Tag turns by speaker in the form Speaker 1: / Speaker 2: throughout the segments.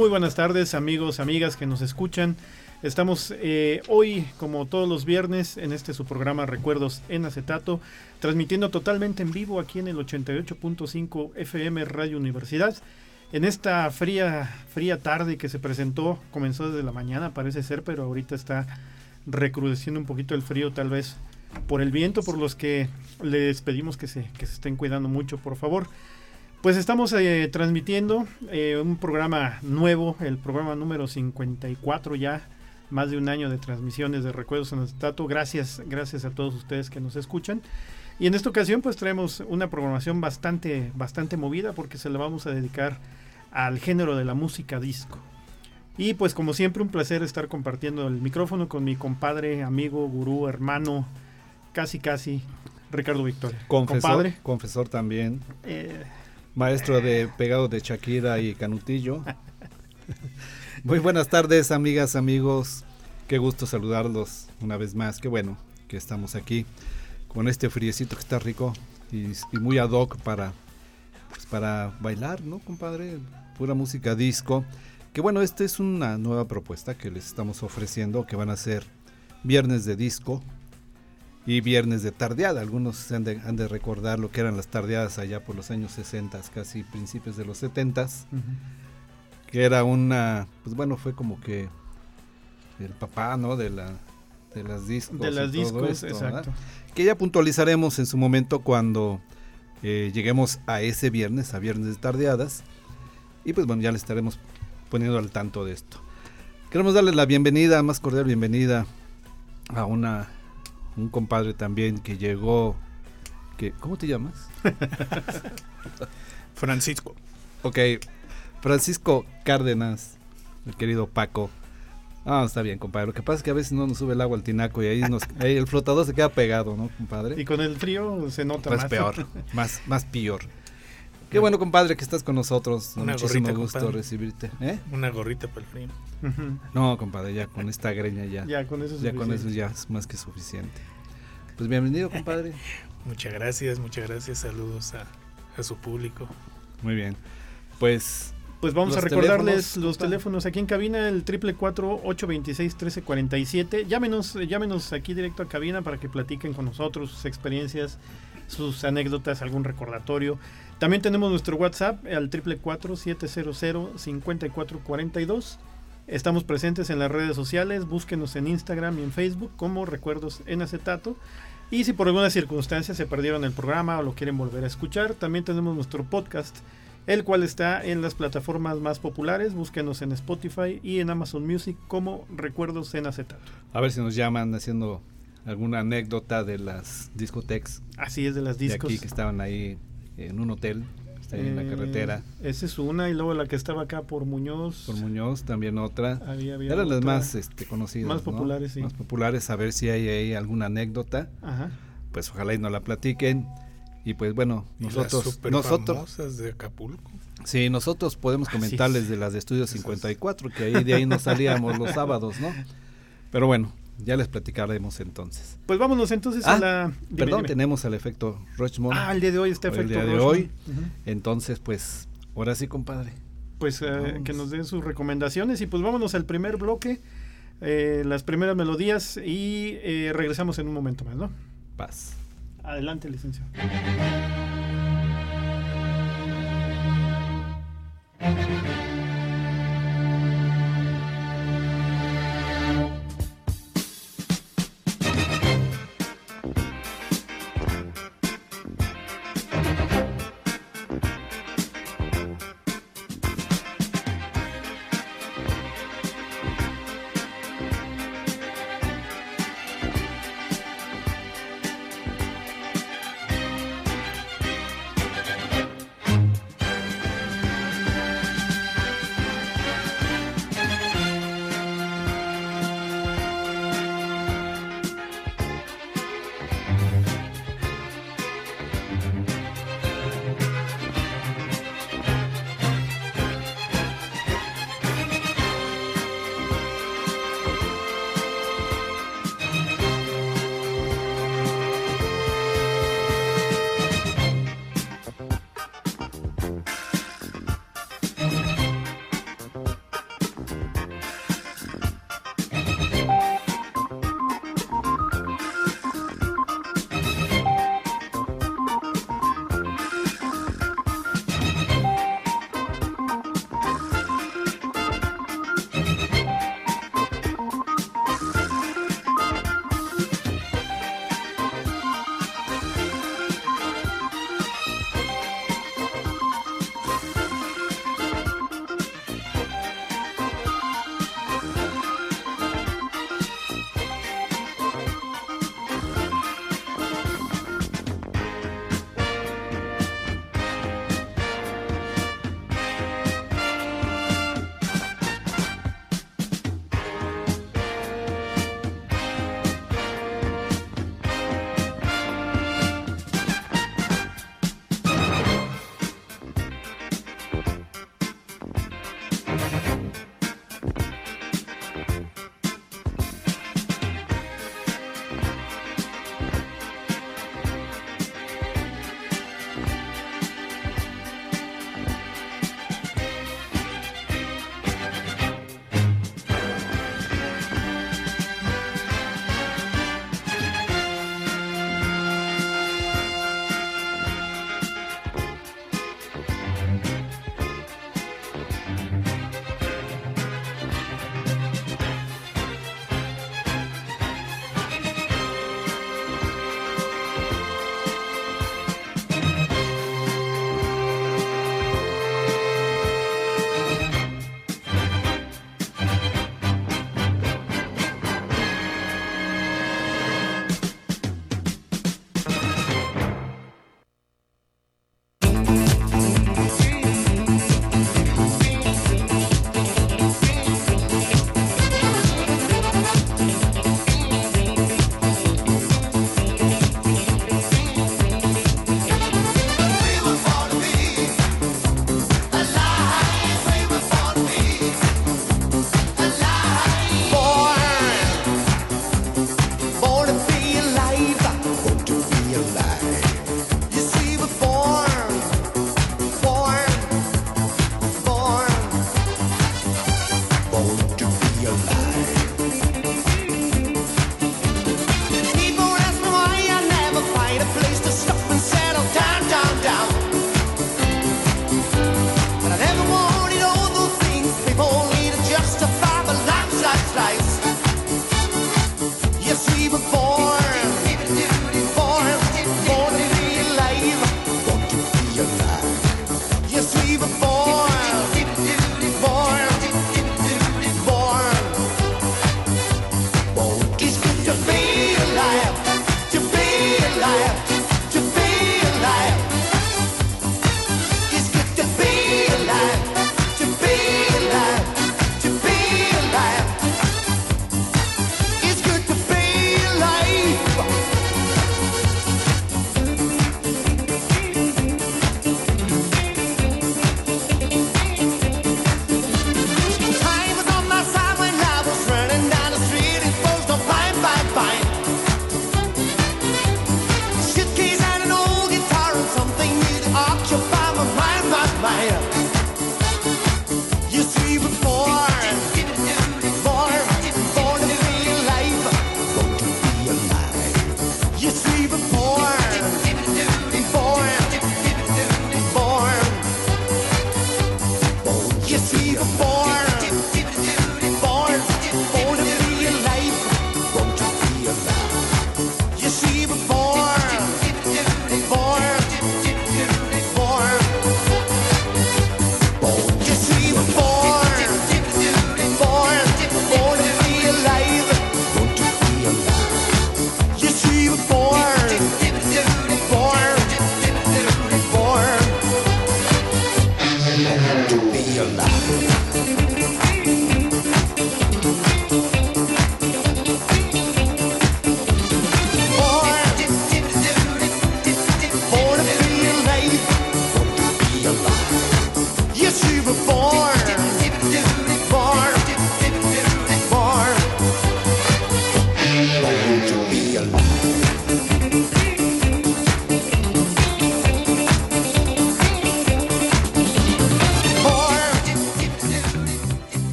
Speaker 1: Muy buenas tardes amigos, amigas que nos escuchan. Estamos eh, hoy, como todos los viernes, en este su programa Recuerdos en Acetato, transmitiendo totalmente en vivo aquí en el 88.5 FM Radio Universidad. En esta fría, fría tarde que se presentó, comenzó desde la mañana parece ser, pero ahorita está recrudeciendo un poquito el frío tal vez por el viento, por los que les pedimos que se, que se estén cuidando mucho, por favor. Pues estamos eh, transmitiendo eh, un programa nuevo, el programa número 54 ya, más de un año de transmisiones de Recuerdos en Acetato. Gracias, gracias a todos ustedes que nos escuchan. Y en esta ocasión pues traemos una programación bastante, bastante movida porque se la vamos a dedicar al género de la música disco. Y pues como siempre un placer estar compartiendo el micrófono con mi compadre, amigo, gurú, hermano, casi casi, Ricardo Victoria.
Speaker 2: Confesor, compadre. confesor también. Eh, maestro de pegado de Shakira y Canutillo. Muy buenas tardes, amigas, amigos. Qué gusto saludarlos una vez más. Qué bueno que estamos aquí con este friecito que está rico y, muy ad hoc para, pues, para bailar, ¿no, compadre? Pura música disco. Que bueno, esta es una nueva propuesta que les estamos ofreciendo, que van a ser viernes de disco, y viernes de tardeada. Algunos han de, han de, recordar lo que eran las tardeadas allá por los años 60, casi principios de los 70, que era una, pues bueno, fue como que el papá, ¿no? De la de las discos.
Speaker 1: De las discos, exacto.
Speaker 2: Que ya puntualizaremos en su momento cuando eh, lleguemos a ese viernes, a viernes de tardeadas. Y pues bueno, ya le estaremos poniendo al tanto de esto. Queremos darles la bienvenida, más cordial bienvenida a una un compadre también que llegó. Que, ¿Cómo te llamas?
Speaker 3: Francisco.
Speaker 2: Ok, Francisco Cárdenas, el querido Paco. Ah, está bien, compadre. Lo que pasa es que a veces no nos sube el agua al tinaco y ahí, nos, el flotador se queda pegado, ¿no, compadre?
Speaker 1: Y con el frío se nota
Speaker 2: más. peor, más, más peor. Qué bueno, compadre, que estás con nosotros. Una Muchísimo gusto recibirte. ¿Eh?
Speaker 3: Una gorrita para el frío.
Speaker 2: No, compadre, ya con esta greña ya.
Speaker 1: Ya con eso,
Speaker 2: ya con eso ya es más que suficiente. Pues bienvenido, compadre.
Speaker 3: muchas gracias, muchas gracias. Saludos a, su público.
Speaker 2: Muy bien. Pues,
Speaker 1: pues vamos a recordarles los teléfonos aquí en cabina, el 444-826-1347. Llámenos, llámenos aquí directo a cabina para que platiquen con nosotros sus experiencias, sus anécdotas, algún recordatorio. También tenemos nuestro WhatsApp al 444-700-5442. Estamos presentes en las redes sociales, búsquenos en Instagram y en Facebook como Recuerdos en Acetato. Y si por alguna circunstancia se perdieron el programa o lo quieren volver a escuchar, también tenemos nuestro podcast, el cual está en las plataformas más populares. Búsquenos en Spotify y en Amazon Music como Recuerdos en Acetato.
Speaker 2: A ver si nos llaman haciendo alguna anécdota de las discotecas.
Speaker 1: Así es, de las discos.
Speaker 2: De aquí que estaban ahí en un hotel en la carretera.
Speaker 1: Eh, esa es una, y luego la que estaba acá por Muñoz.
Speaker 2: Por Muñoz, también otra.
Speaker 1: Había, había
Speaker 2: Eran las más este, conocidas.
Speaker 1: Más populares, sí.
Speaker 2: Más populares, a ver si hay ahí alguna anécdota.
Speaker 1: Ajá.
Speaker 2: Pues ojalá y nos la platiquen. Y pues bueno, nosotros... nosotros
Speaker 3: de Acapulco.
Speaker 2: Sí, nosotros podemos comentarles de las de Estudio 54, que ahí de ahí nos salíamos los sábados, ¿no? Pero bueno, ya les platicaremos entonces.
Speaker 1: Pues vámonos entonces a
Speaker 2: ah,
Speaker 1: la.
Speaker 2: perdón, tenemos el efecto Rochmond.
Speaker 1: Ah, el día de hoy está efecto
Speaker 2: El día de hoy. Entonces, pues, ahora sí, compadre.
Speaker 1: Pues eh, que nos den sus recomendaciones y pues vámonos al primer bloque, eh, las primeras melodías y eh, regresamos en un momento más, ¿no?
Speaker 2: Paz.
Speaker 1: Adelante, licenciado.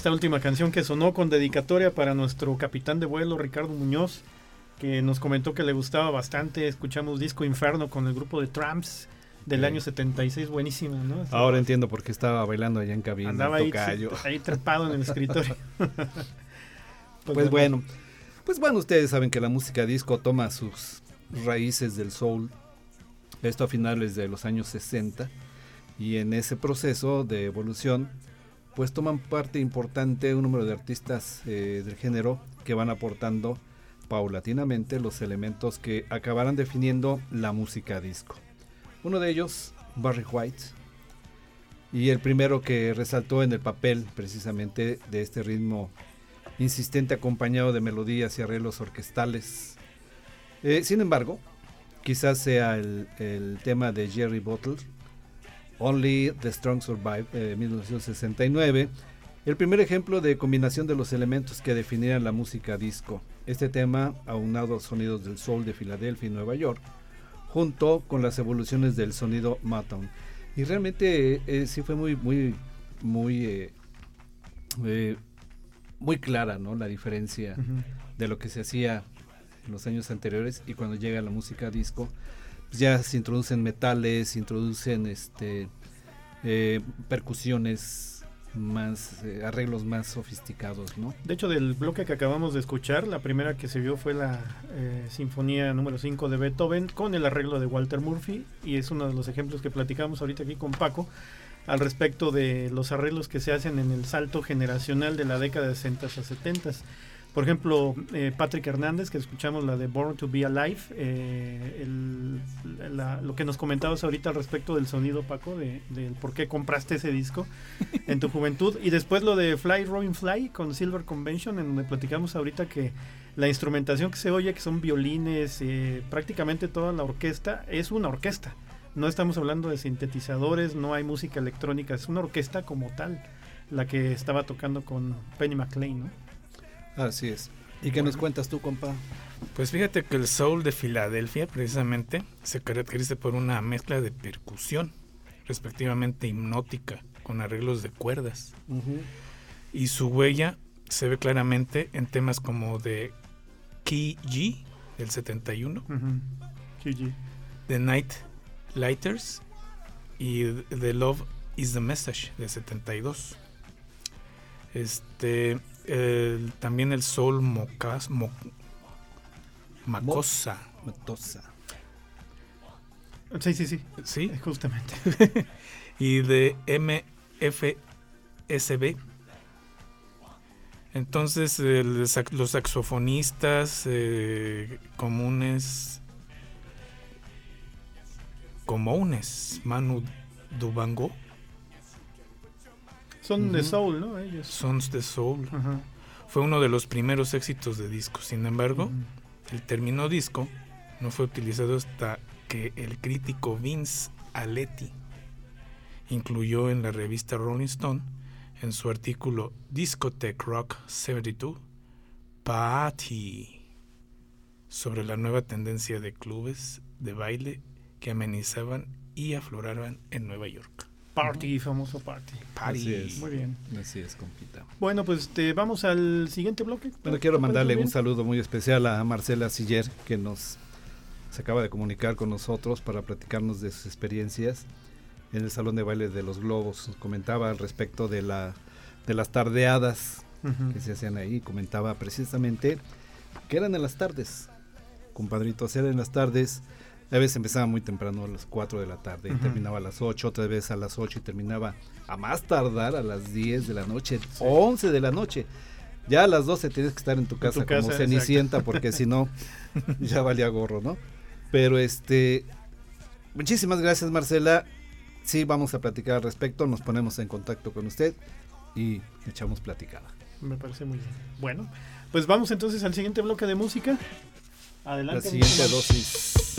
Speaker 1: Esta última canción que sonó con dedicatoria para nuestro capitán de vuelo, Ricardo Muñoz, que nos comentó que le gustaba bastante. Escuchamos Disco Inferno con el grupo de Tramps del año 76, buenísimo, ¿no?
Speaker 2: Ahora entiendo por qué estaba bailando allá en cabina.
Speaker 1: Andaba ahí, ahí, trepado en el escritorio.
Speaker 2: pues, pues bueno, pues bueno, ustedes saben que la música disco toma sus raíces del soul, esto a finales de los años 60, y en ese proceso de evolución, pues toman parte importante un número de artistas eh, del género que van aportando paulatinamente los elementos que acabarán definiendo la música disco. Uno de ellos, Barry White, y el primero que resaltó en el papel precisamente de este ritmo insistente acompañado de melodías y arreglos orquestales. Eh, sin embargo, quizás sea el, tema de Jerry Bottle, Only the Strong Survive, eh, 1969, el primer ejemplo de combinación de los elementos que definieran la música disco. Este tema, aunado a sonidos del soul de Filadelfia y Nueva York, junto con las evoluciones del sonido Motown. Y realmente eh, sí fue muy, muy, muy, eh, eh, muy clara, ¿no? La diferencia de lo que se hacía en los años anteriores y cuando llega la música disco, ya se introducen metales, se introducen este, percusiones, más eh, arreglos más sofisticados, ¿no?
Speaker 1: De hecho, del bloque que acabamos de escuchar, la primera que se vio fue la eh, Sinfonía número 5 de Beethoven con el arreglo de Walter Murphy y es uno de los ejemplos que platicamos ahorita aquí con Paco al respecto de los arreglos que se hacen en el salto generacional de la década de 60 a 70. Por ejemplo, eh, Patrick Hernández, que escuchamos la de Born to Be Alive, eh, lo que nos comentabas ahorita al respecto del sonido, Paco, de, por qué compraste ese disco en tu juventud. Y después lo de Fly Robin Fly con Silver Convention, en donde platicamos ahorita que la instrumentación que se oye, que son violines, eh, prácticamente toda la orquesta, es una orquesta. No estamos hablando de sintetizadores, no hay música electrónica, es una orquesta como tal, la que estaba tocando con Penny McLean, ¿no?
Speaker 2: Así es. ¿Y qué nos cuentas tú, compa?
Speaker 3: Pues fíjate que el soul de Filadelfia precisamente se caracteriza por una mezcla de percusión, respectivamente hipnótica, con arreglos de cuerdas. Y su huella se ve claramente en temas como de Key G, del 71, The Night Lighters y The Love is the Message, del 72. Este, también el sol mocas, macosa.
Speaker 1: Sí, sí, sí.
Speaker 3: Sí.
Speaker 1: Justamente.
Speaker 3: y de MFSB. Entonces, los saxofonistas eh, comunes, comunes, Manu Dubango,
Speaker 1: son de soul, ¿no? Ellos.
Speaker 3: Son de soul. Fue uno de los primeros éxitos de disco. Sin embargo, el término disco no fue utilizado hasta que el crítico Vince Aletti incluyó en la revista Rolling Stone en su artículo Discotech Rock 72 Party sobre la nueva tendencia de clubes de baile que amenizaban y afloraban en Nueva York.
Speaker 1: Party, famoso party.
Speaker 2: Party.
Speaker 1: Muy bien.
Speaker 2: Así es, compita.
Speaker 1: Bueno, pues te vamos al siguiente bloque.
Speaker 2: Bueno, quiero mandarle un saludo muy especial a Marcela Siller, que nos se acaba de comunicar con nosotros para platicarnos de sus experiencias en el Salón de Baile de los Globos. Nos comentaba al respecto de, la, de las tardeadas que se hacían ahí. Comentaba precisamente que eran en las tardes, compadritos, eran en las tardes a veces empezaba muy temprano a las 4 de la tarde y terminaba a las 8, otra vez a las 8 y terminaba a más tardar a las 10 de la noche, 11 de la noche. Ya a las 12 tienes que estar en tu casa, como cenicienta porque si no ya valía gorro, ¿no? Pero este muchísimas gracias Marcela. Sí, vamos a platicar al respecto, nos ponemos en contacto con usted y echamos platicada.
Speaker 1: Me parece muy bien. Bueno, pues vamos entonces al siguiente bloque de música.
Speaker 2: Adelante. La siguiente dosis.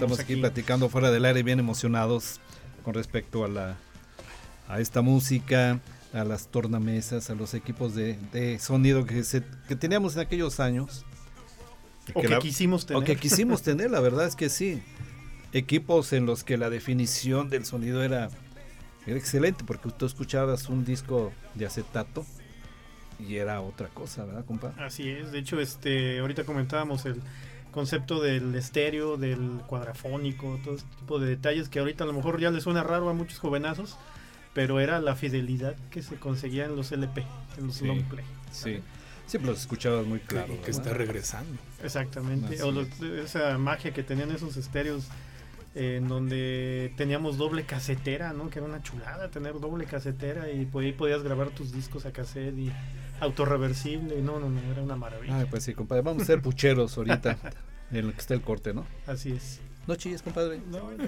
Speaker 2: Estamos aquí platicando fuera del aire, bien emocionados con respecto a la a esta música, a las tornamesas, a los equipos de, de sonido que, se, que teníamos en aquellos años.
Speaker 1: O que
Speaker 2: la-
Speaker 1: quisimos tener.
Speaker 2: O que quisimos tener, la verdad es que sí. Equipos en los que la definición del sonido era, era excelente, porque tú escuchabas un disco de acetato y era otra cosa, ¿verdad, compa?
Speaker 1: Así es, de hecho, este, ahorita comentábamos el concepto del estéreo, del cuadrafónico, todo este tipo de detalles que ahorita a lo mejor ya les suena raro a muchos jovenazos, pero era la fidelidad que se conseguía en los LP, en los
Speaker 2: Sí,
Speaker 1: long play.
Speaker 2: Sí, sí, pero los escuchabas muy claro.
Speaker 3: que, está regresando.
Speaker 1: Exactamente,
Speaker 2: Así
Speaker 1: o los- esa magia que tenían esos estéreos eh, en donde teníamos doble casetera, ¿no? Que era una chulada tener doble casetera y por ahí podías grabar tus discos a cassette y autorreversible, no, no, no, era una maravilla.
Speaker 2: Ay, pues sí, compadre, vamos a ser pucheros ahorita, en lo que está el corte, ¿no?
Speaker 1: Así es.
Speaker 2: No chilles, compadre.
Speaker 1: No, no.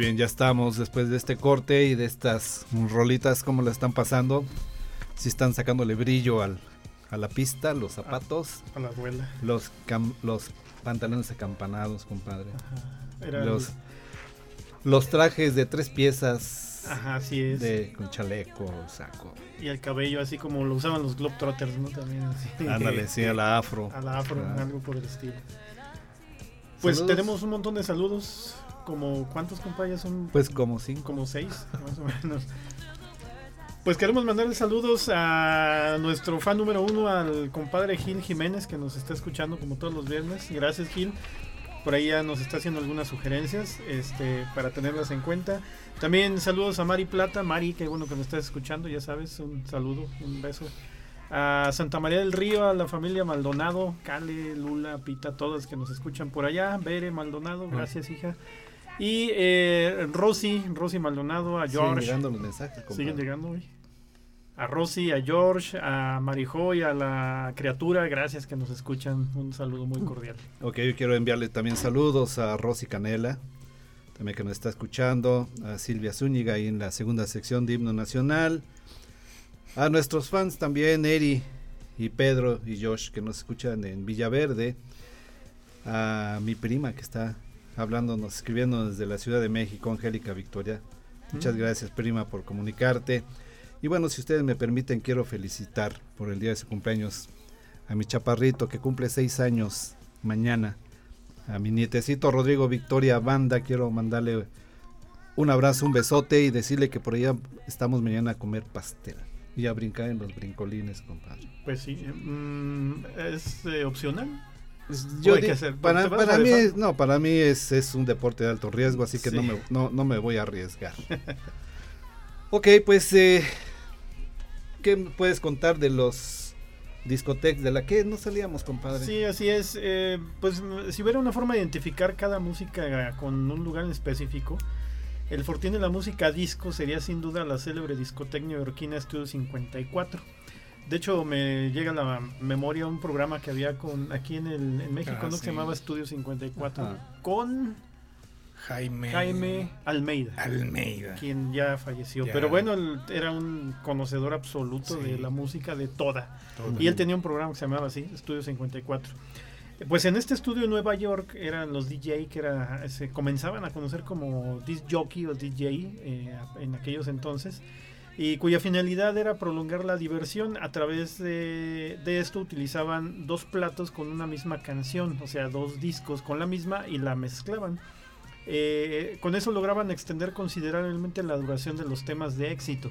Speaker 2: Bien, ya estamos después de este corte y de estas rolitas, ¿cómo la están pasando? Si están sacándole brillo al, a la pista, los zapatos,
Speaker 1: A la abuela.
Speaker 2: los, cam- los pantalones acampanados, compadre.
Speaker 1: Era
Speaker 2: Los,
Speaker 1: el-
Speaker 2: los trajes de tres piezas
Speaker 1: Ajá, así es.
Speaker 2: de, con chaleco, saco.
Speaker 1: Y el cabello, así como lo usaban los Globetrotters, ¿no? También así.
Speaker 2: Ándale, sí, a la afro.
Speaker 1: A la afro,
Speaker 2: Ah.
Speaker 1: algo por el estilo. Pues
Speaker 2: Saludos.
Speaker 1: tenemos un montón de saludos. Como, ¿cuántos compañeros son?
Speaker 2: Pues como cinco.
Speaker 1: como seis, más o menos. Pues queremos mandarle saludos a nuestro fan número uno, al compadre Gil Jiménez, que nos está escuchando como todos los viernes. Gracias, Gil. Por ahí ya nos está haciendo algunas sugerencias este, para tenerlas en cuenta. También saludos a Mari Plata. Mari, qué bueno que nos estás escuchando, ya sabes, un saludo, un beso. A Santa María del Río, a la familia Maldonado, Cale, Lula, Pita, todas que nos escuchan por allá. Bere Maldonado, gracias, hija. Y eh, Rosy, Rosy Maldonado, a
Speaker 2: Siguen
Speaker 1: George.
Speaker 2: llegando los mensajes.
Speaker 1: Siguen llegando hoy. A Rosy, a George, a Marijoy, a la criatura, gracias que nos escuchan. Un saludo muy cordial.
Speaker 2: Ok, yo quiero enviarle también saludos a Rosy Canela, también que nos está escuchando, a Silvia Zúñiga ahí en la segunda sección de Himno Nacional, a nuestros fans también, Eri y Pedro y Josh que nos escuchan en Villaverde, a mi prima que está hablándonos, escribiendo desde la Ciudad de México, Angélica Victoria. Muchas
Speaker 1: Mm.
Speaker 2: gracias prima por comunicarte. Y bueno, si ustedes me permiten, quiero felicitar por el día de su cumpleaños a mi chaparrito que cumple seis años mañana. A mi nietecito Rodrigo Victoria Banda, quiero mandarle un abrazo, un besote y decirle que por allá estamos mañana a comer pastel y a brincar en los brincolines, compadre.
Speaker 1: Pues sí, mm, es eh, opcional.
Speaker 2: Yo
Speaker 1: hay que
Speaker 2: di-
Speaker 1: hacer?
Speaker 2: para,
Speaker 1: ¿Te vas a
Speaker 2: para mí, es- no, para mí es, es un deporte de alto riesgo, así que no, me, no, no me voy a arriesgar. ok, pues, eh, ¿qué me puedes contar de los discotecas de la que no salíamos, compadre?
Speaker 1: Sí, así es. eh, pues si hubiera una forma de identificar cada música con un lugar en específico, el fortín de la música disco sería sin duda la célebre discoteca neoyorquina Studio 54. De hecho, me llega a la memoria un programa que había con aquí en, el, en México,
Speaker 3: Ah,
Speaker 1: ¿no? que se llamaba Studio 54,
Speaker 2: Ajá.
Speaker 1: con
Speaker 3: Jaime,
Speaker 1: Jaime Almeida.
Speaker 3: Almeida.
Speaker 1: quien ya falleció.
Speaker 3: Ya.
Speaker 1: Pero bueno, él era un conocedor absoluto
Speaker 3: Sí.
Speaker 1: de la música de toda. Y él tenía un programa que se llamaba así, Estudio 54. Pues en este estudio en Nueva York eran los DJ que era, se comenzaban a conocer como disc jockey o DJ eh, en aquellos entonces y cuya finalidad era prolongar la diversión. A través de, esto utilizaban dos platos con una misma canción, o sea, dos discos con la misma y la mezclaban. Eh, con eso lograban extender considerablemente la duración de los temas de éxito.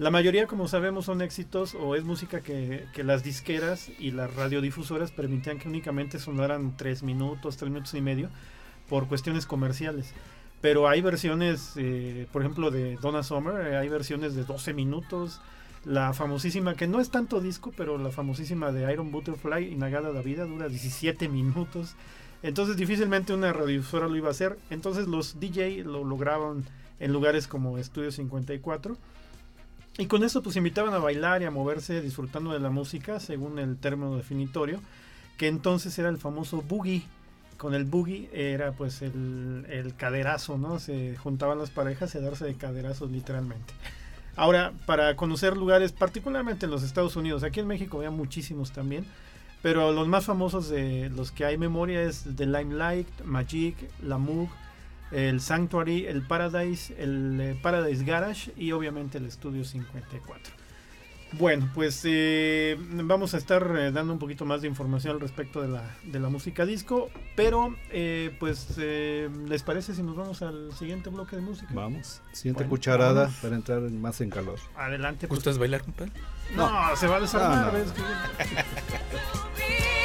Speaker 1: La mayoría, como sabemos, son éxitos o es música que las disqueras y las radiodifusoras permitían que únicamente sonaran tres minutos, tres minutos y medio por cuestiones comerciales. Pero hay versiones, eh, por ejemplo, de Donna Summer, eh, hay versiones de 12 minutos. La famosísima, que no es tanto disco, pero la famosísima de Iron Butterfly y Nagada la Vida dura 17 minutos. Entonces difícilmente una radiodifusora lo iba a hacer. Entonces los DJ lo lograban en lugares como Estudio 54. Y con eso pues invitaban a bailar y a moverse disfrutando de la música según el término definitorio, que entonces era el famoso boogie. Con el boogie era pues el, caderazo, ¿no? Se juntaban las parejas y darse de caderazos literalmente. Ahora, para conocer lugares, particularmente en los Estados Unidos, aquí en México había muchísimos también, pero los más famosos de los que hay memoria es The Limelight, Magic, La Moog, el Sanctuary, el Paradise, el eh, Paradise Garage y obviamente el Studio 54. Bueno, pues eh, vamos a estar eh, dando un poquito más de información al respecto de la, de la música disco, pero eh, pues eh, ¿les parece si nos vamos al siguiente bloque de música?
Speaker 2: Vamos, siguiente
Speaker 1: Bueno,
Speaker 2: cucharada para entrar más en calor.
Speaker 1: Adelante. pues.
Speaker 3: ¿Gustas bailar, compadre?
Speaker 1: no, se va a desarmar.
Speaker 2: No, no.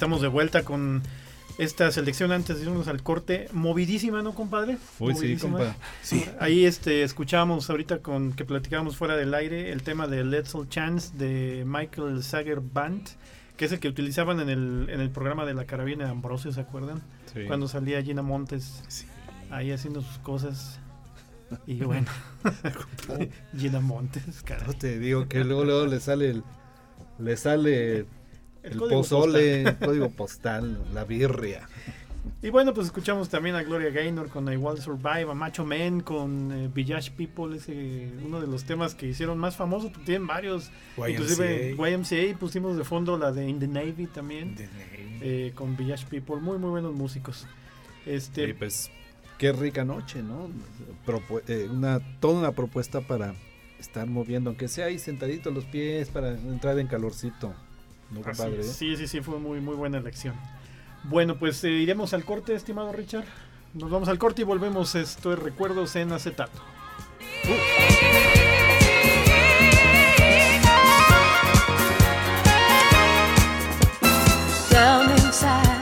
Speaker 1: estamos de vuelta con esta selección antes de irnos al corte. Movidísima, ¿no, compadre?
Speaker 2: Uy, sí,
Speaker 1: Movidísima.
Speaker 2: compa.
Speaker 3: Sí.
Speaker 1: Ahí este, escuchábamos ahorita con que platicábamos fuera del aire el tema de Let's All Chance de Michael Sager Band, que es el que utilizaban en el, en el programa de la carabina de Ambrosio, ¿se acuerdan?
Speaker 2: Sí.
Speaker 1: Cuando salía Gina Montes
Speaker 3: Sí.
Speaker 1: ahí haciendo sus cosas. Y bueno, Gina Montes, caray.
Speaker 2: No te digo que luego, luego le sale el, le sale el, pozole, el código postal, la birria.
Speaker 1: Y bueno, pues escuchamos también a Gloria Gaynor con I Will Survive, a Macho Man con eh, Village People, ese uno de los temas que hicieron más famosos, porque tienen varios, inclusive
Speaker 3: YMCA.
Speaker 1: YMCA, pusimos de fondo la de In the Navy también,
Speaker 3: De Navy.
Speaker 1: eh, con Village People, muy muy buenos músicos. Este,
Speaker 2: Y pues qué rica noche, ¿no? Propu- eh, una toda una propuesta para estar moviendo, aunque sea ahí sentadito los pies para entrar en calorcito. ¿No, compadre?
Speaker 1: sí, sí, sí, fue muy muy buena elección. Bueno, pues eh, iremos al corte, estimado Richard. Nos vamos al corte y volvemos. Esto es Recuerdos en Acetato.
Speaker 4: Down inside.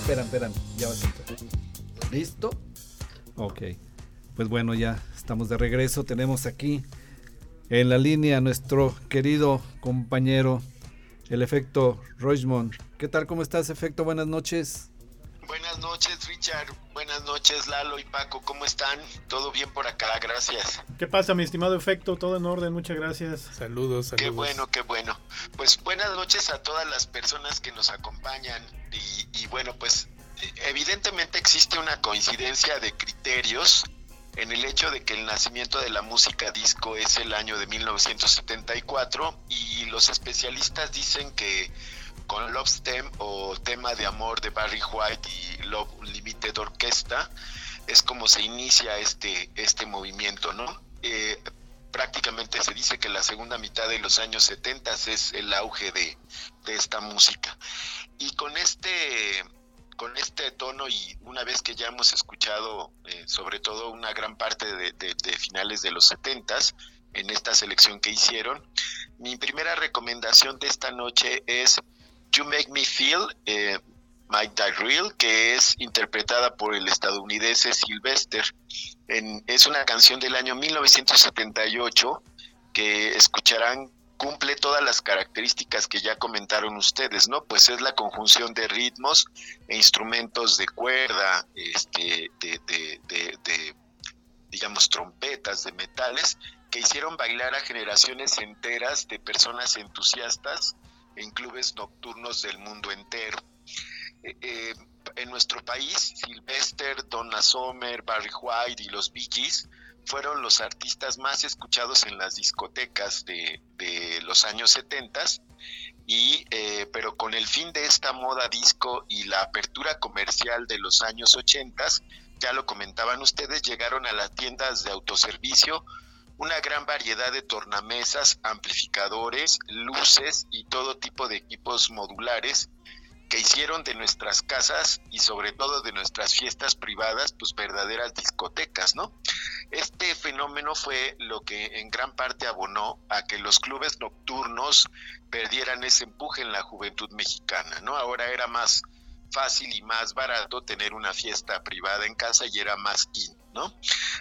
Speaker 2: Esperan, esperan, ya vas a entrar. ¿Listo? Ok. Pues bueno, ya estamos de regreso. Tenemos aquí en la línea nuestro querido compañero, el efecto Rochmond. ¿Qué tal? ¿Cómo estás, efecto? Buenas noches.
Speaker 5: Buenas noches, Richard. Buenas noches, Lalo y Paco. ¿Cómo están? Todo bien por acá, gracias.
Speaker 1: ¿Qué pasa, mi estimado efecto? Todo en orden, muchas gracias.
Speaker 3: Saludos, saludos.
Speaker 5: Qué bueno, qué bueno. Pues buenas noches a todas las personas que nos acompañan. Y, y bueno, pues evidentemente existe una coincidencia de criterios en el hecho de que el nacimiento de la música disco es el año de 1974 y los especialistas dicen que con Love Stem o tema de amor de Barry White y Love Limited Orquesta es como se inicia este, este movimiento, ¿no? Eh, prácticamente se dice que la segunda mitad de los años 70 es el auge de, de esta música. Y con este, con este tono y una vez que ya hemos escuchado eh, sobre todo una gran parte de, finales de los 70 en esta selección que hicieron, mi primera recomendación de esta noche es You Make Me Feel, eh, Mike Real, que es interpretada por el estadounidense Sylvester. En- es una canción del año 1978 que escucharán cumple todas las características que ya comentaron ustedes, ¿no? Pues es la conjunción de ritmos e instrumentos de cuerda, este, de, digamos, trompetas, de metales, que hicieron bailar a generaciones enteras de personas entusiastas en clubes nocturnos del mundo entero. Eh, eh, en nuestro país, Sylvester, Donna Summer, Barry White y los Bee fueron los artistas más escuchados en las discotecas de, los años 70 y eh, pero con el fin de esta moda disco y la apertura comercial de los años 80 ya lo comentaban ustedes llegaron a las tiendas de autoservicio una gran variedad de tornamesas, amplificadores, luces y todo tipo de equipos modulares hicieron de nuestras casas y sobre todo de nuestras fiestas privadas pues verdaderas discotecas, ¿no? Este fenómeno fue lo que en gran parte abonó a que los clubes nocturnos perdieran ese empuje en la juventud mexicana, ¿no? Ahora era más fácil y más barato tener una fiesta privada en casa y era más in, ¿no?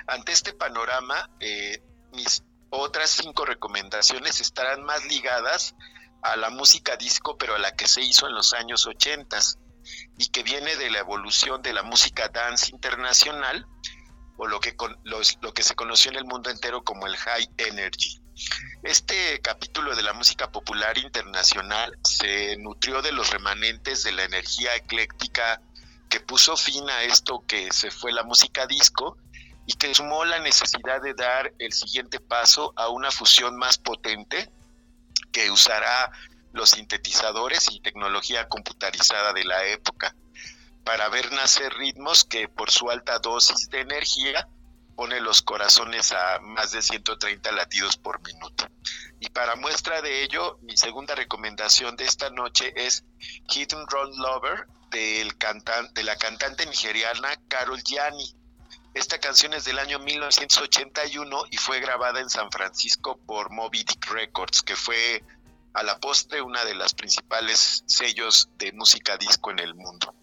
Speaker 5: Ante este panorama, eh, mis otras cinco recomendaciones estarán más ligadas a la música disco, pero a la que se hizo en los años 80 y que viene de la evolución de la música dance internacional o lo que, lo que se conoció en el mundo entero como el high energy. Este capítulo de la música popular internacional se nutrió de los remanentes de la energía ecléctica que puso fin a esto que se fue la música disco y que sumó la necesidad de dar el siguiente paso a una fusión más potente que usará los sintetizadores y tecnología computarizada de la época para ver nacer ritmos que por su alta dosis de energía pone los corazones a más de 130 latidos por minuto. Y para muestra de ello, mi segunda recomendación de esta noche es Hidden Run Lover de la cantante nigeriana Carol Gianni. Esta canción es del año 1981 y fue grabada en San Francisco por Moby Dick Records, que fue a la postre una de las principales sellos de música disco en el mundo.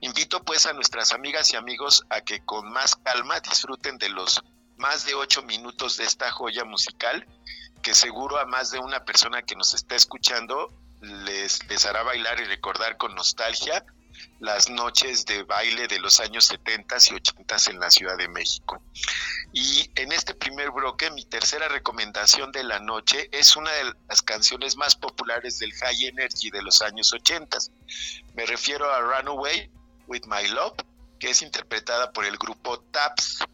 Speaker 5: Invito pues a nuestras amigas y amigos a que con más calma disfruten de los más de ocho minutos de esta joya musical que seguro a más de una persona que nos está escuchando les, les hará bailar y recordar con nostalgia las noches de baile de los años 70 y 80 en la Ciudad de México. Y en este primer bloque, mi tercera recomendación de la noche es una de las canciones más populares del High Energy de los años 80. Me refiero a Runaway with My Love, que es interpretada por el grupo TAPS.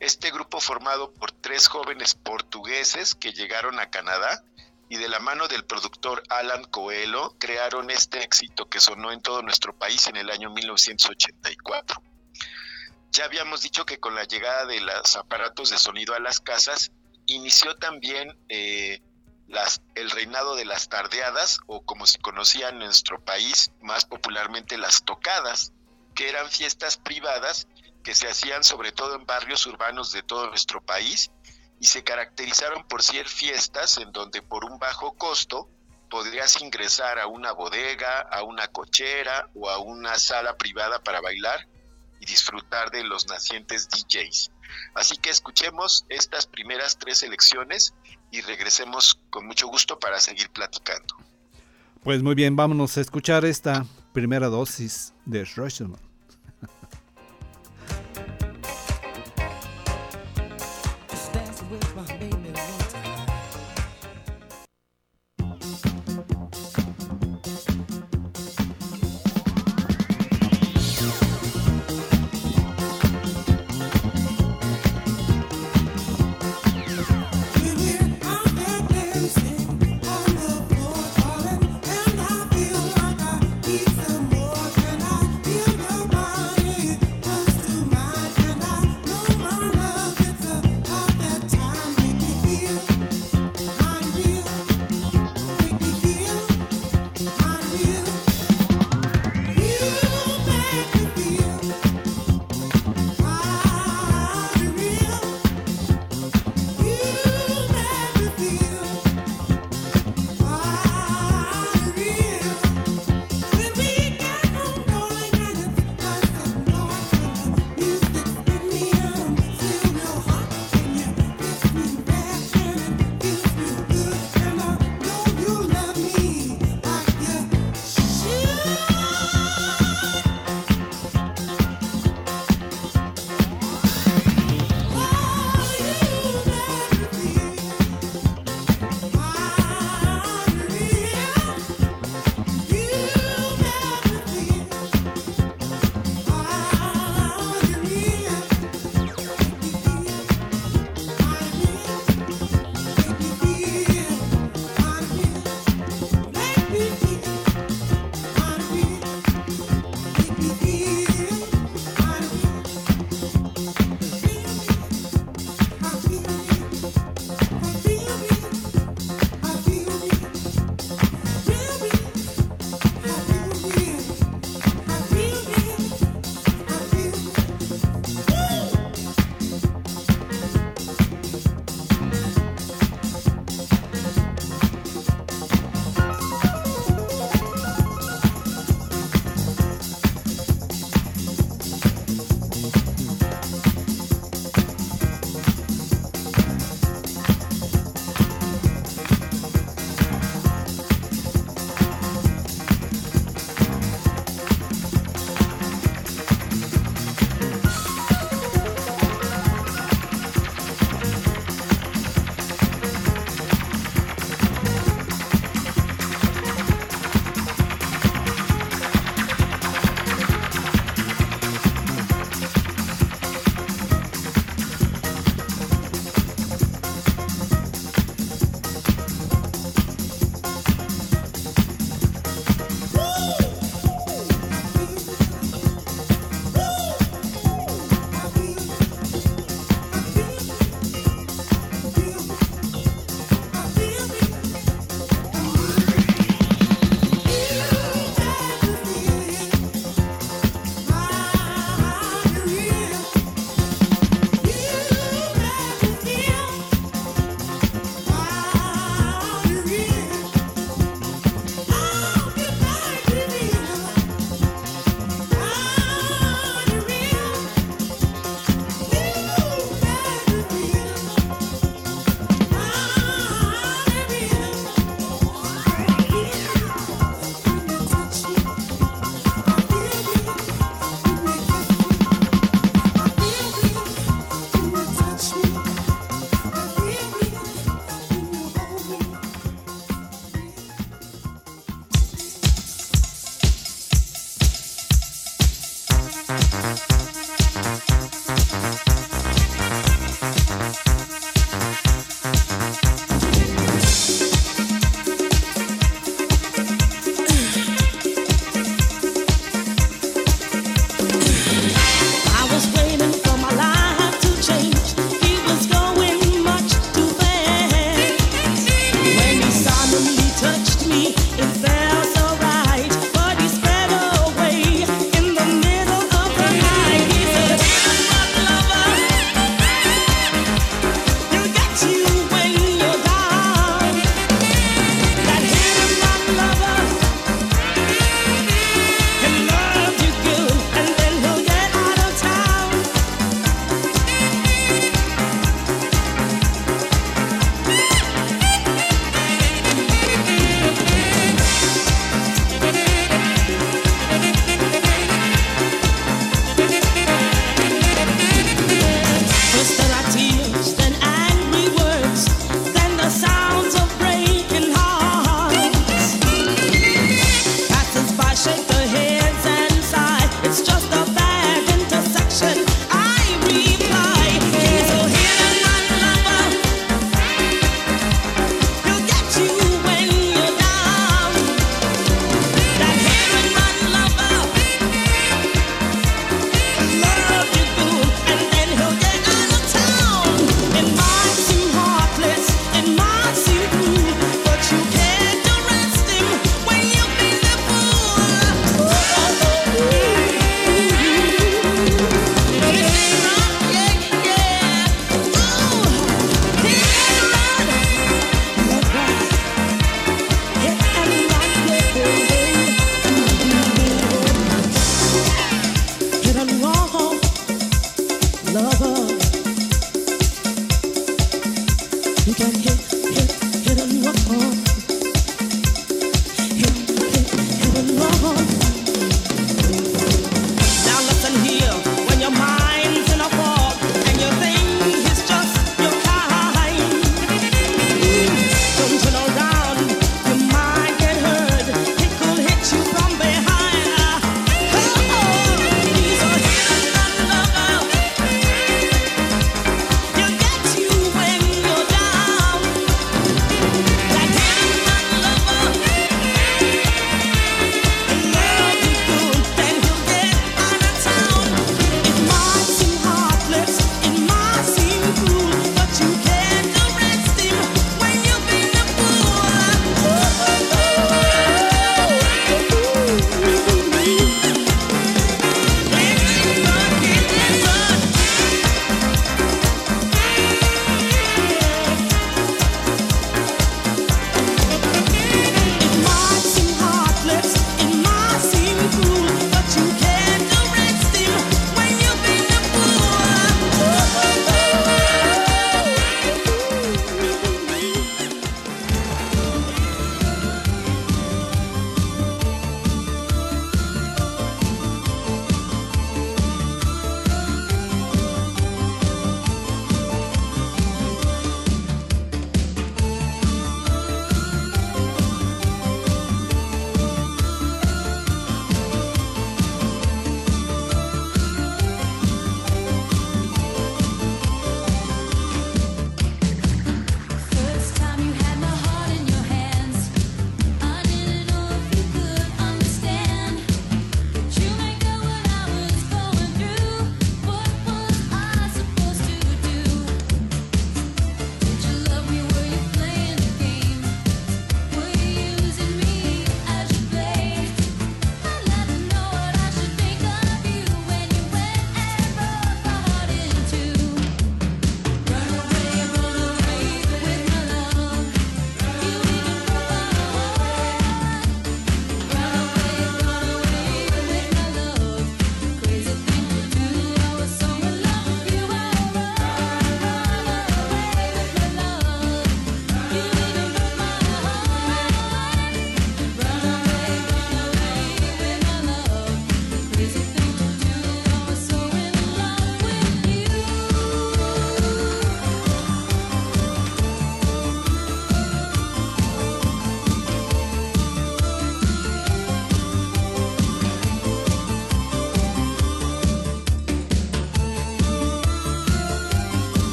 Speaker 5: Este grupo formado por tres jóvenes portugueses que llegaron a Canadá y de la mano del productor Alan Coelho crearon este éxito que sonó en todo nuestro país en el año 1984. Ya habíamos dicho que con la llegada de los aparatos de sonido a las casas inició también eh, el reinado de las tardeadas o como se conocía en nuestro país más popularmente las tocadas, que eran fiestas privadas que se hacían sobre todo en barrios urbanos de todo nuestro país y se caracterizaron por ser fiestas en donde por un bajo costo podrías ingresar a una bodega, a una cochera o a una sala privada para bailar y disfrutar de los nacientes DJs. Así que escuchemos estas primeras tres selecciones y regresemos con mucho gusto para seguir platicando.
Speaker 2: Pues muy bien, vámonos a escuchar esta primera dosis de Rushman.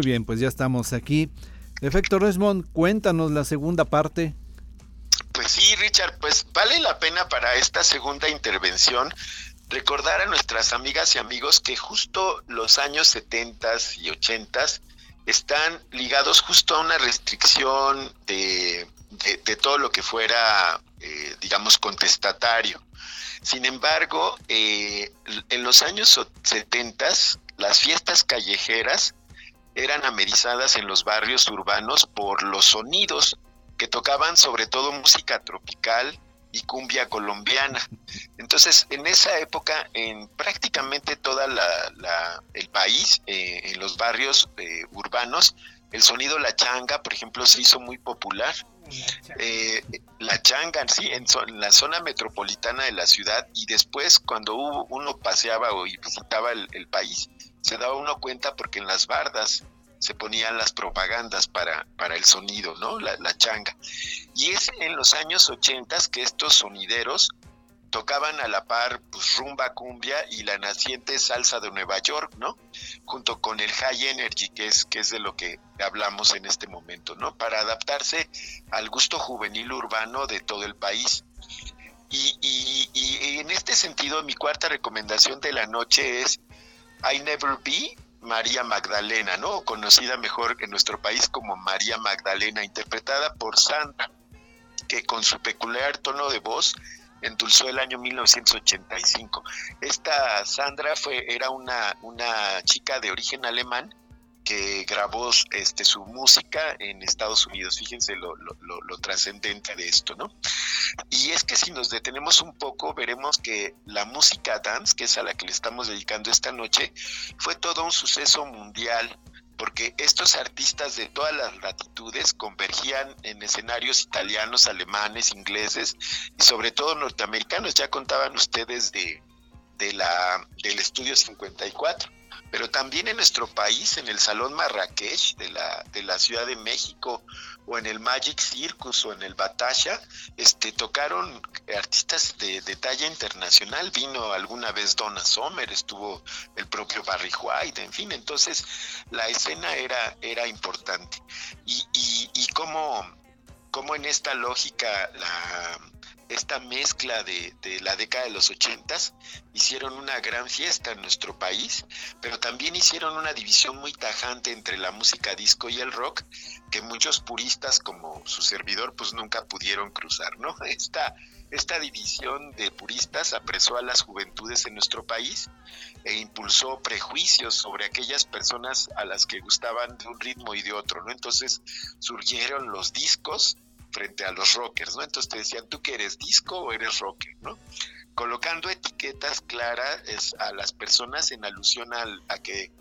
Speaker 2: Muy bien, pues ya estamos aquí. Efecto Resmond, cuéntanos la segunda parte.
Speaker 5: Pues sí, Richard, pues vale la pena para esta segunda intervención recordar a nuestras amigas y amigos que justo los años 70 y 80 están ligados justo a una restricción de, de, todo lo que fuera, eh, digamos, contestatario. Sin embargo, eh, en los años 70 las fiestas callejeras eran amerizadas en los barrios urbanos por los sonidos que tocaban sobre todo música tropical y cumbia colombiana. Entonces, en esa época, en prácticamente todo la, el país, eh, en los barrios eh, urbanos, el sonido la changa, por ejemplo, se hizo muy popular. Eh, la changa, sí, en, la zona metropolitana de la ciudad y después cuando hubo, uno paseaba o visitaba el país, se daba uno cuenta porque en las bardas se ponían las propagandas para, para el sonido, ¿no? La, la changa. Y es en los años 80 que estos sonideros tocaban a la par pues, rumba cumbia y la naciente salsa de Nueva York, ¿no? Junto con el high energy, que es, que es de lo que hablamos en este momento, ¿no? Para adaptarse al gusto juvenil urbano de todo el país. Y, y- y en este sentido, mi cuarta recomendación de la noche es I Never Be María Magdalena, ¿no? Conocida mejor en nuestro país como María Magdalena, interpretada por Sandra, que con su peculiar tono de voz endulzó el año 1985. Esta Sandra fue, era una, una chica de origen alemán que grabó este, su música en Estados Unidos. Fíjense lo, lo- lo- lo trascendente de esto, ¿no? Y es que si nos detenemos un poco, veremos que la música dance, que es a la que le estamos dedicando esta noche, fue todo un suceso mundial porque estos artistas de todas las latitudes convergían en escenarios italianos, alemanes, ingleses y sobre todo norteamericanos. Ya contaban ustedes de, de la, del estudio 54. Pero también en nuestro país, en el Salón Marrakech de la, de la Ciudad de México, o en el Magic Circus, o en el Batasha, este, tocaron artistas de, talla internacional. Vino alguna vez Donna Summer, estuvo el propio Barry White, en fin. Entonces, la escena era, era importante. Y, y, y cómo, cómo en esta lógica, la, esta mezcla de, la década de los ochentas, hicieron una gran fiesta en nuestro país, pero también hicieron una división muy tajante entre la música disco y el rock, que muchos puristas como su servidor pues nunca pudieron cruzar, ¿no? Esta, esta división de puristas apresó a las juventudes en nuestro país e impulsó prejuicios sobre aquellas personas a las que gustaban de un ritmo y de otro, ¿no? Entonces surgieron los discos frente a los rockers, ¿no? Entonces te decían, ¿tú que eres disco o eres rocker, ¿no? Colocando etiquetas claras a las personas en alusión al- a que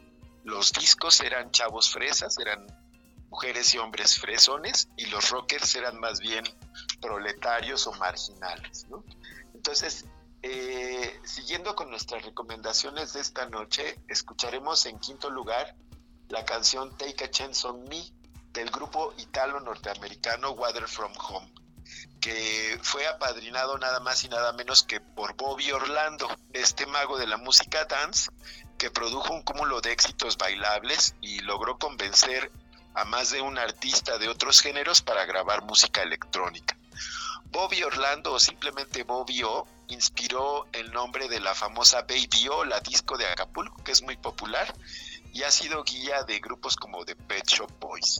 Speaker 5: los discos eran chavos fresas, eran mujeres y hombres fresones, y los rockers eran más bien proletarios o marginales, ¿no? Entonces, eh, siguiendo con nuestras recomendaciones de esta noche, escucharemos en quinto lugar la canción Take a Chance on Me del grupo italo-norteamericano Water From Home, que fue apadrinado nada más y nada menos que por Bobby Orlando, este mago de la música dance, que produjo un cúmulo de éxitos bailables y logró convencer a más de un artista de otros géneros para grabar música electrónica. Bobby Orlando o simplemente Bobby O inspiró el nombre de la famosa Baby O, la disco de Acapulco, que es muy popular, y ha sido guía de grupos como The Pet Shop Boys,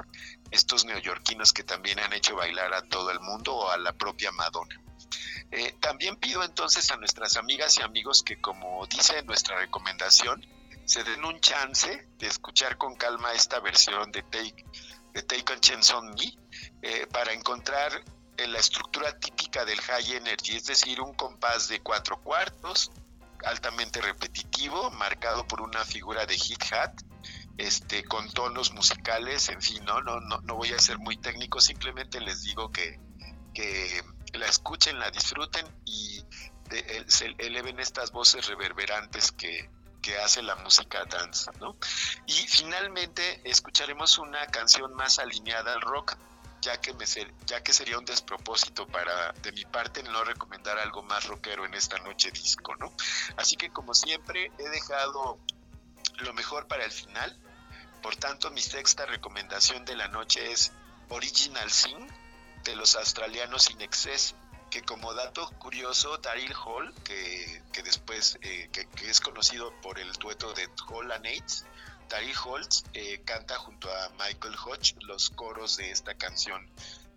Speaker 5: estos neoyorquinos que también han hecho bailar a todo el mundo o a la propia Madonna. Eh, también pido entonces a nuestras amigas y amigos que, como dice nuestra recomendación, se den un chance de escuchar con calma esta versión de Take, de Take a Chance on Me eh, para encontrar en la estructura típica del high energy, es decir, un compás de cuatro cuartos, altamente repetitivo, marcado por una figura de hit hat, este, con tonos musicales, en fin, no, no, no, no voy a ser muy técnico, simplemente les digo que, que la escuchen, la disfruten y de- el- se eleven estas voces reverberantes que, que hace la música dance, ¿no? Y finalmente escucharemos una canción más alineada al rock, ya que ya que sería un despropósito para de mi parte no recomendar algo más rockero en esta noche disco, ¿no? Así que como siempre he dejado lo mejor para el final. Por tanto, mi sexta recomendación de la noche es Original Sin de los australianos In Excess, que como dato curioso, Daryl Hall, que, que después eh, que, es conocido por el dueto de Hall and Aids, Daryl Hall eh, canta junto a Michael Hodge los coros de esta canción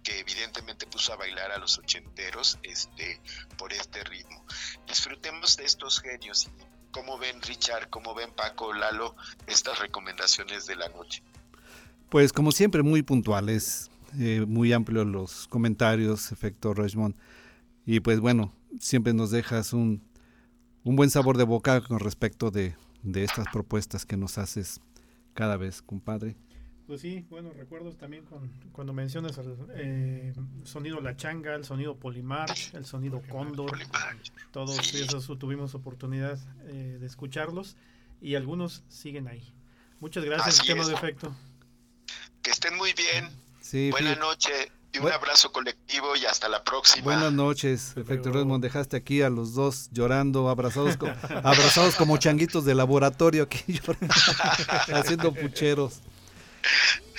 Speaker 5: que evidentemente puso a bailar a los ochenteros este, por este ritmo. Disfrutemos de estos genios cómo ven Richard, cómo ven Paco, Lalo, estas recomendaciones de la noche.
Speaker 2: Pues como siempre muy puntuales, eh, muy amplios los comentarios, efecto Richmond. Y pues bueno, siempre nos dejas un, un buen sabor de boca con respecto de, de estas propuestas que nos haces cada vez, compadre.
Speaker 1: Pues sí, bueno, recuerdos también con, cuando mencionas el eh, sonido La Changa, el sonido Polimarch, el sonido Cóndor, todos
Speaker 5: Sí.
Speaker 1: esos tuvimos oportunidad eh, de escucharlos y algunos siguen ahí. Muchas gracias,
Speaker 5: Así
Speaker 1: tema
Speaker 5: es.
Speaker 1: de efecto.
Speaker 5: Que estén muy bien.
Speaker 2: Sí,
Speaker 5: Buenas noches y un abrazo colectivo y hasta la próxima.
Speaker 2: buenas noches, Efecto. Redmond. Dejaste aquí a los dos llorando, abrazados, co- abrazados como changuitos de laboratorio aquí llorando, haciendo pucheros.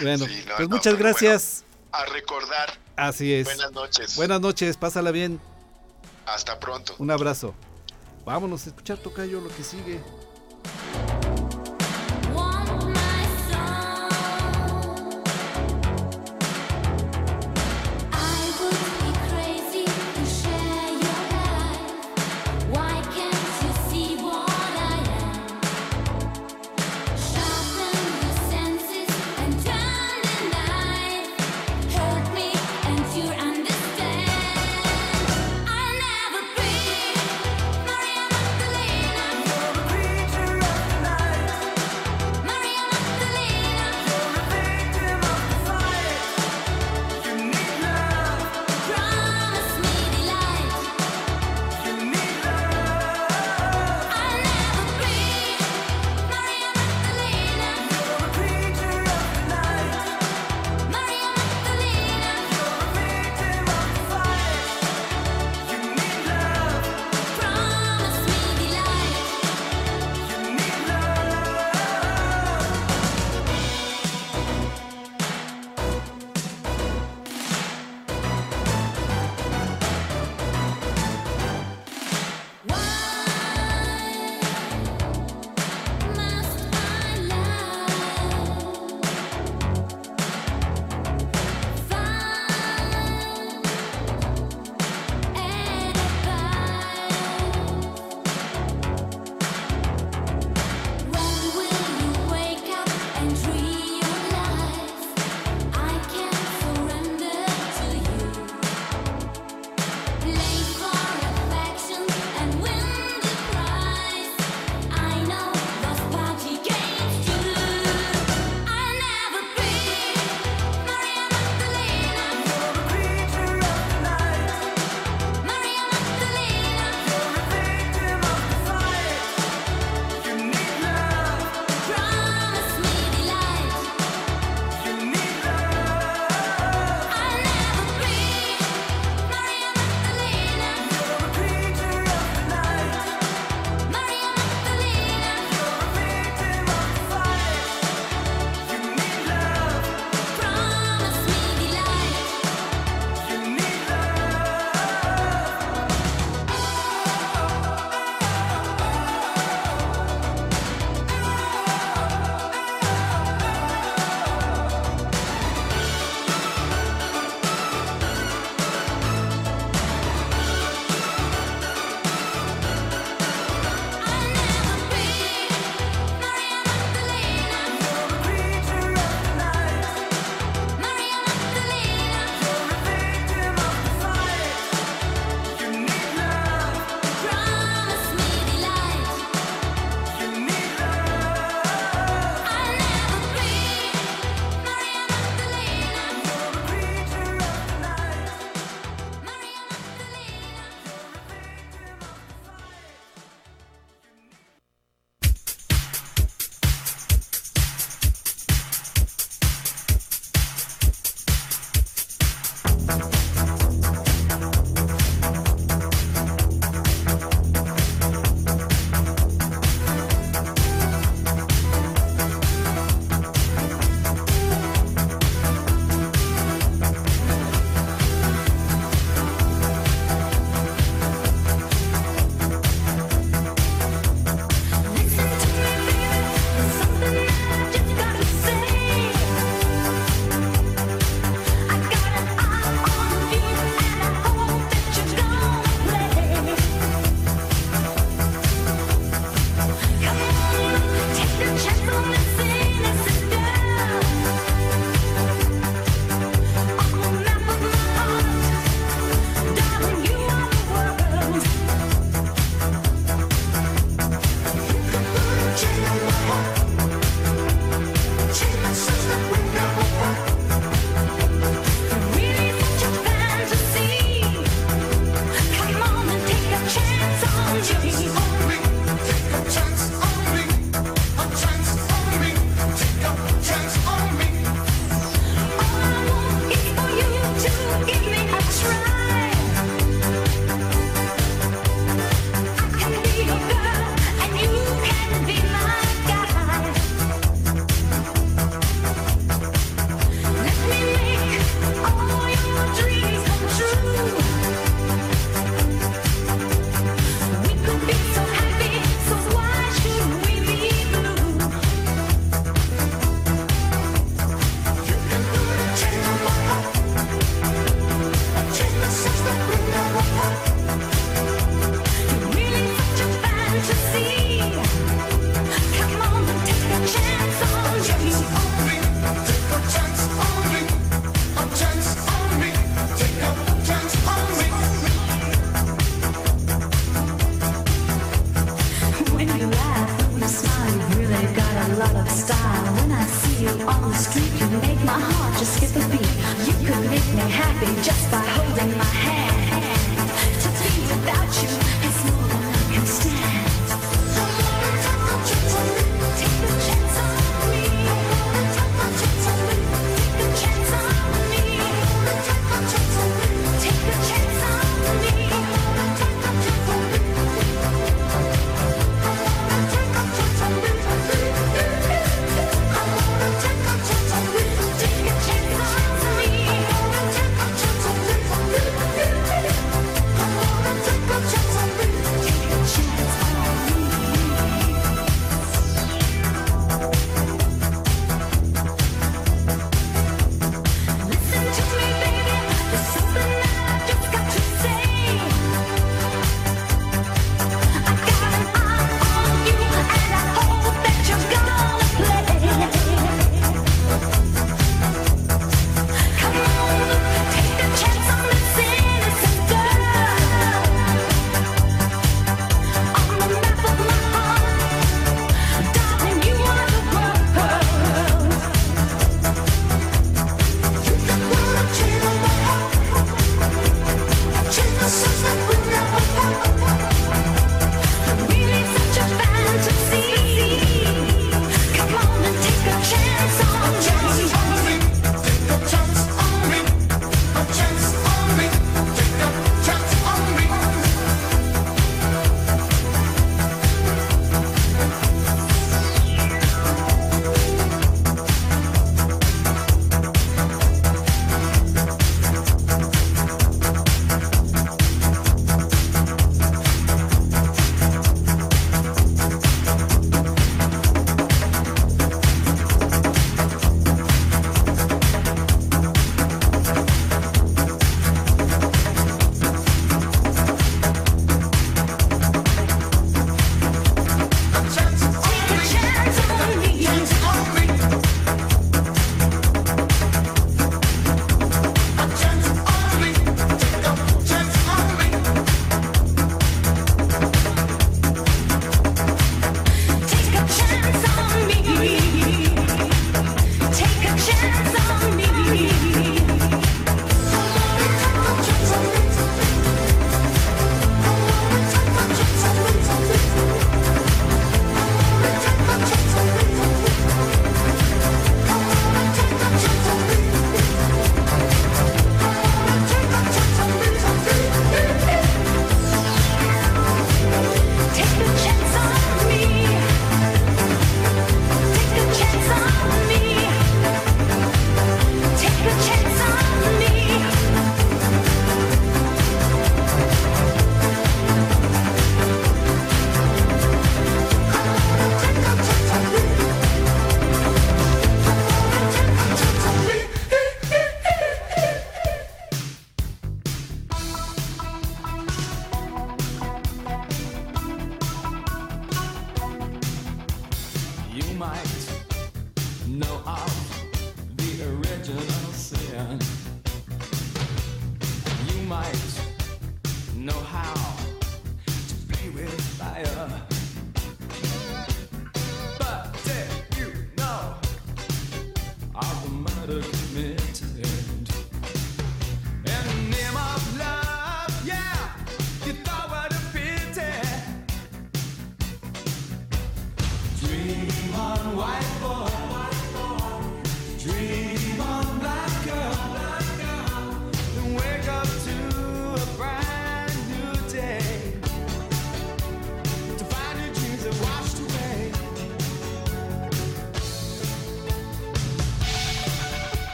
Speaker 2: Bueno,
Speaker 5: Sí, no,
Speaker 2: pues
Speaker 5: no,
Speaker 2: muchas gracias.
Speaker 5: A recordar.
Speaker 2: Así es.
Speaker 5: Buenas noches.
Speaker 2: Buenas noches, pásala bien.
Speaker 5: Hasta pronto.
Speaker 2: Un abrazo. Vámonos a escuchar Tocayo lo que sigue.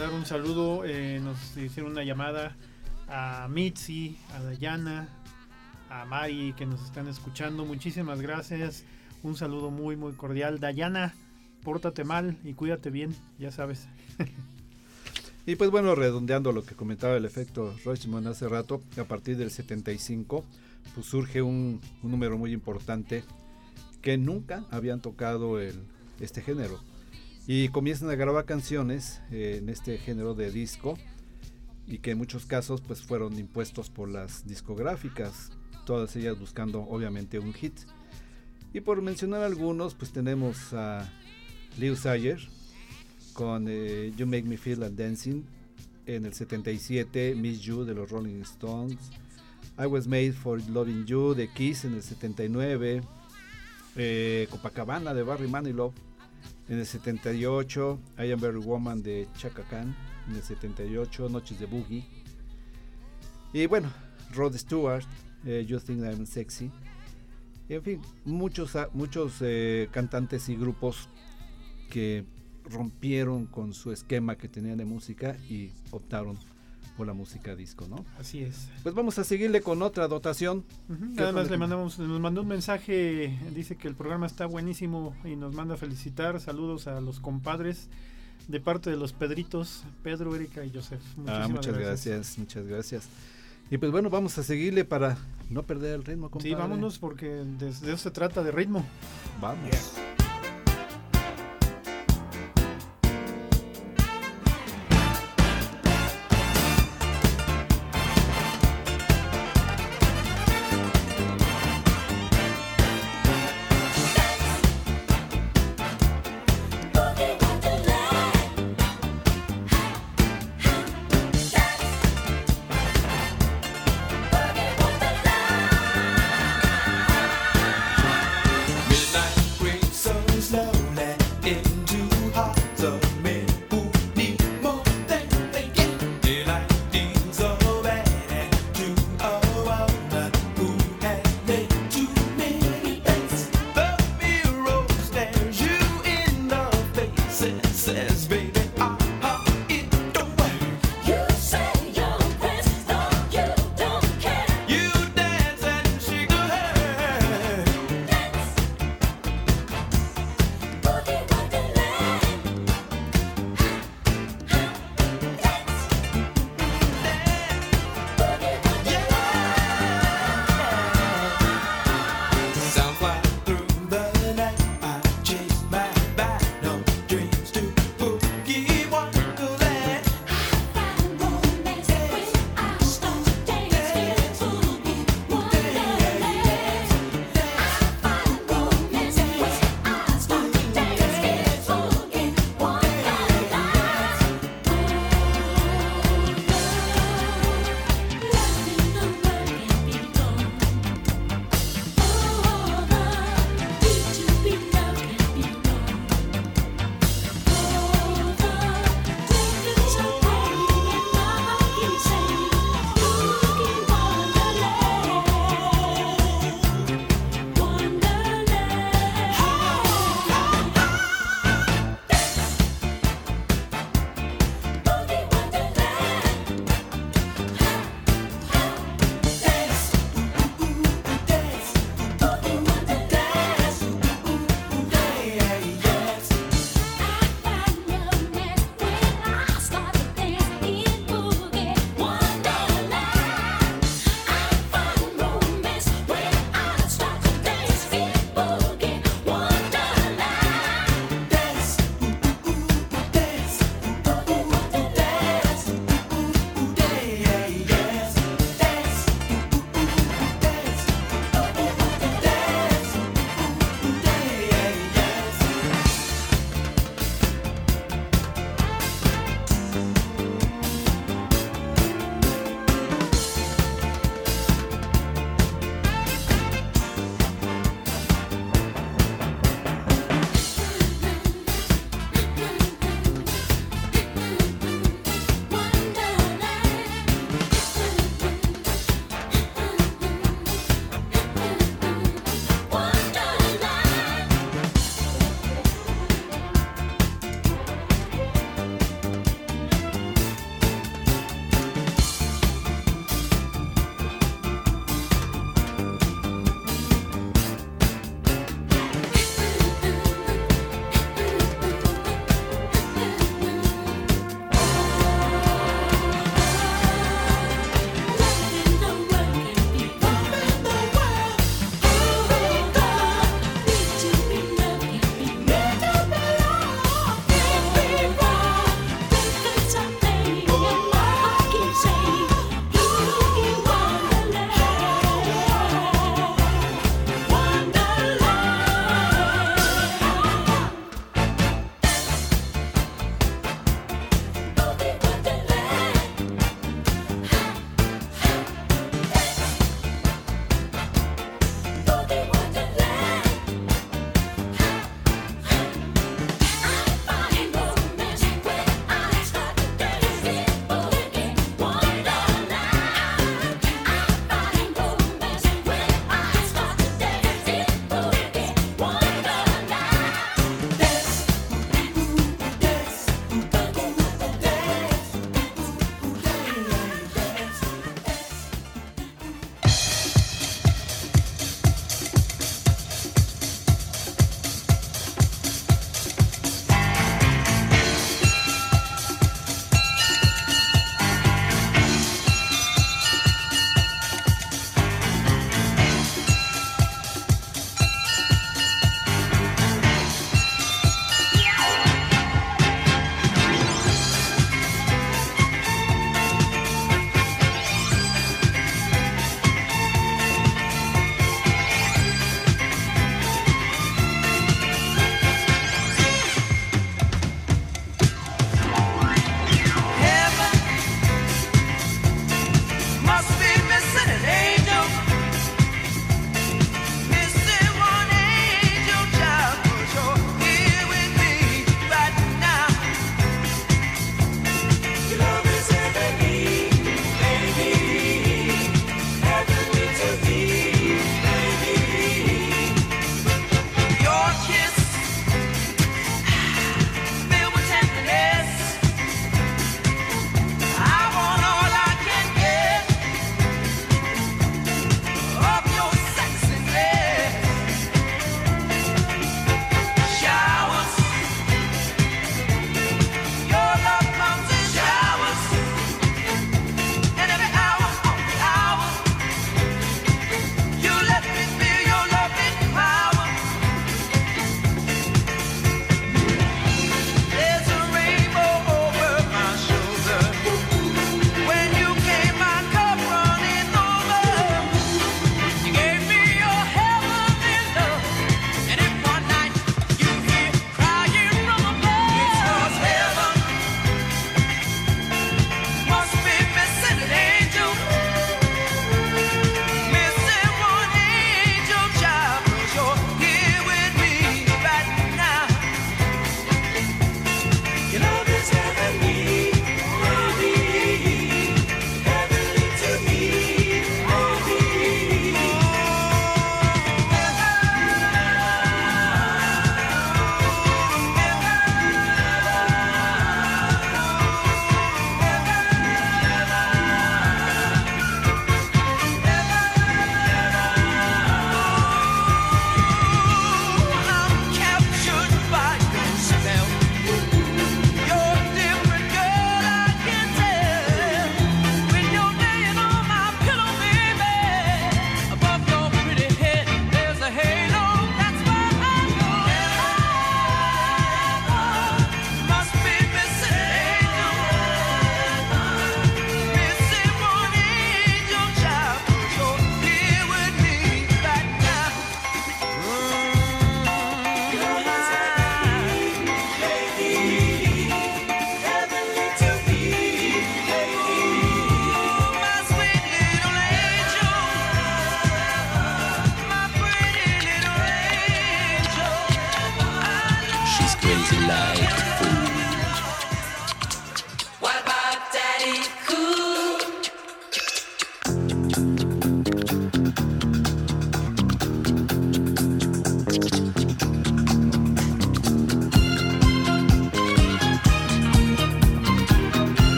Speaker 1: Mandar un saludo. eh, nos hicieron una llamada a Mitzi, a Dayana, a Mari que nos están escuchando. Muchísimas gracias. Un saludo muy, muy cordial. Dayana, pórtate mal y cuídate bien, ya sabes.
Speaker 2: Y pues bueno, redondeando lo que comentaba el efecto Rochman hace rato, a partir del 75, pues surge un, un número muy importante que nunca habían tocado el, este género. Y comienzan a grabar canciones eh, en este género de disco y que en muchos casos pues fueron impuestos por las discográficas, todas ellas buscando obviamente un hit. Y por mencionar algunos, pues tenemos a Liu Sayer, con eh, You Make Me Feel Like Dancing en el 77, Miss You de los Rolling Stones, I Was Made for Loving You de Kiss en el 79, eh, Copacabana de Barry Manilow en el 78, I Am Very Woman de Chaka Khan en el 78, Noches de Boogie. Y bueno, Rod Stewart, eh, You Think I'm Sexy. En fin, muchos, ah, muchos eh, cantantes y grupos que rompieron con su esquema que tenían de música y optaron la música disco, ¿no?
Speaker 1: Así es.
Speaker 2: Pues vamos a seguirle con otra dotación. ¿Qué
Speaker 1: Nada más le mandamos, nos mandó un mensaje, dice que el programa está buenísimo y nos manda a felicitar. Saludos a los compadres de parte de los Pedritos, Pedro, Erika y Joseph.
Speaker 2: Ah,
Speaker 1: Muchísimas
Speaker 2: muchas gracias. muchas gracias. Y pues bueno, vamos a seguirle para no perder el ritmo, compadre.
Speaker 1: Sí, vámonos porque de, de eso se trata, de ritmo.
Speaker 2: Vamos.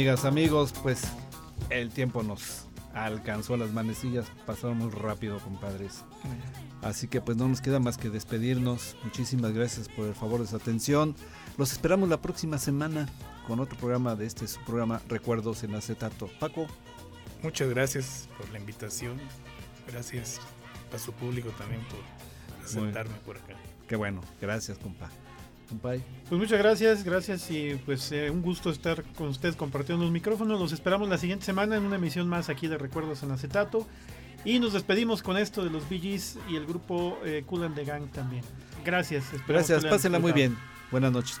Speaker 6: Amigas, amigos, pues el tiempo nos alcanzó las manecillas, pasaron muy rápido, compadres. Así que pues no nos queda más que despedirnos. Muchísimas gracias por el favor de su atención. Los esperamos la próxima semana con otro programa de este su programa Recuerdos en acetato. Paco,
Speaker 3: Muchas gracias por la invitación. Gracias a su público también por aceptarme por acá.
Speaker 6: qué bueno, gracias, compa.
Speaker 1: Pues muchas gracias, gracias y pues eh, un gusto estar con ustedes compartiendo los micrófonos. Los esperamos la siguiente semana en una emisión más aquí de Recuerdos en Acetato. Y nos despedimos con esto de los Gees y el grupo eh, Cool and the Gang también. Gracias.
Speaker 6: Gracias, pásenla muy bien. Buenas noches.